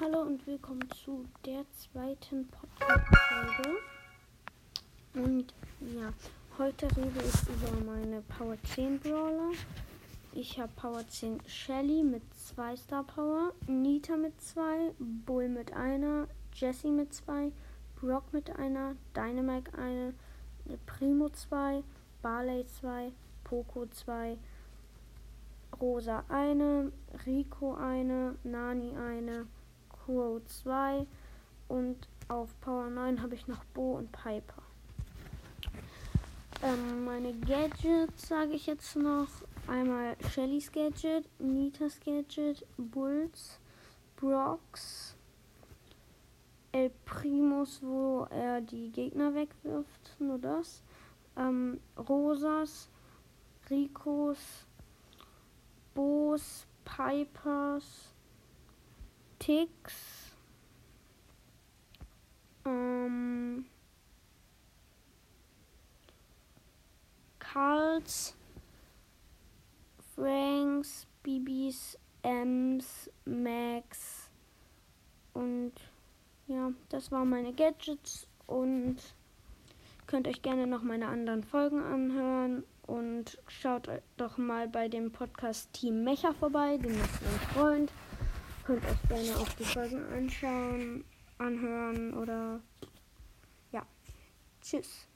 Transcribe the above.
Hallo und willkommen zu der zweiten Podcast-Folge. Und ja, heute rede ich über meine Power 10 Brawler. Ich habe Power 10 Shelly mit 2 Star Power, Nita mit 2, Bull mit einer, Jessie mit 2, Brock mit einer, Dynamite eine, Primo 2, Barley 2, Poco 2, Rosa eine, Rico eine, Nani eine, Crow 2 und auf Power 9 habe ich noch Bo und Piper. Ähm, meine Gadgets sage ich jetzt noch. Einmal Shellys Gadget, Nitas Gadget, Bulls, Brocks, El Primus, wo er die Gegner wegwirft, nur das. Ähm, Rosas, Ricos, Bo's, Pipers, Ticks, ähm, Karls, Franks, Bibis, Ems, Max und ja, das waren meine Gadgets und könnt euch gerne noch meine anderen Folgen anhören und schaut doch mal bei dem Podcast Team Mecha vorbei, dem ist mein Freund. Könnt euch gerne auch die Folgen anschauen, anhören oder ja. Tschüss.